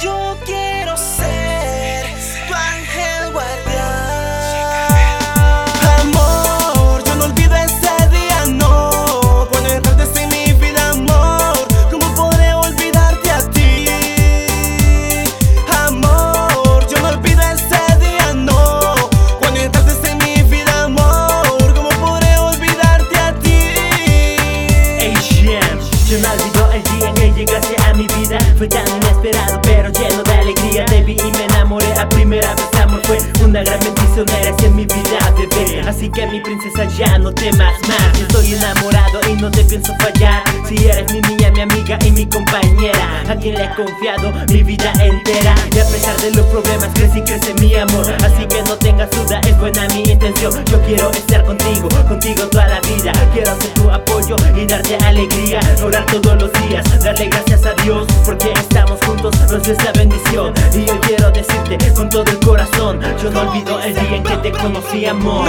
yo quiero ser tu ángel guardián. Amor, yo no olvido ese día, no. Cuando entraste en mi vida, amor, ¿cómo podré olvidarte a ti? Amor, yo no olvido ese día, no. Cuando entraste en mi vida, amor, ¿cómo podré olvidarte a ti? AGM Yo no olvido Que mi princesa ya no temas más. Estoy enamorado y no te pienso fallar. Si eres mi niña, mi amiga y mi compañera A quien le he confiado mi vida entera. Y a pesar de los problemas crece y crece mi amor. Así que no tengas duda, es buena mi intención. Yo quiero estar contigo, contigo toda la vida. Quiero ser tu apoyo y darte alegría Orar todos los días, darle gracias a Dios Porque estamos juntos, dio esa bendición Y yo quiero decirte con todo el corazón Yo no olvido el día en que te conocí amor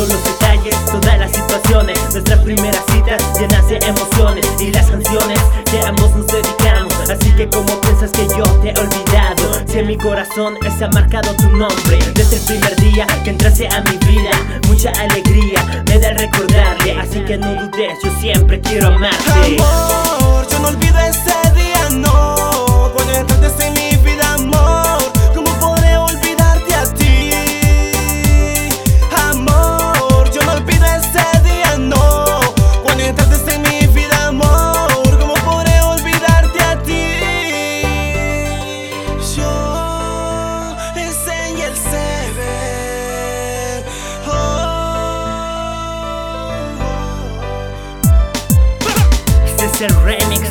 Recuerdo los detalles, todas las situaciones. Nuestras primeras citas llenas de emociones Y las canciones que ambos nos dedicamos. Así que como piensas que yo te he olvidado Si en mi corazón está marcado tu nombre. Desde el primer día que entraste a mi vida Mucha alegría me da el recordarle. Así que no dudes, yo siempre quiero amarte en mi vida, amor, ¿cómo podré olvidarte a ti? Yo enseñé el Seven. Oh. Este es el remix